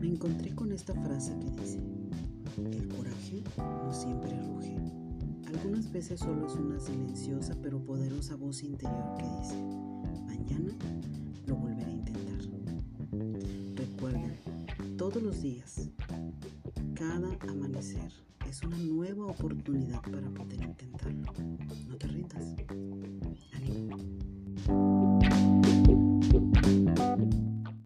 Me encontré con esta frase que dice, el coraje no siempre ruge. Algunas veces solo es una silenciosa pero poderosa voz interior que dice, mañana lo volveré a intentar. Recuerden, todos los días, cada amanecer es una nueva oportunidad para poder intentar.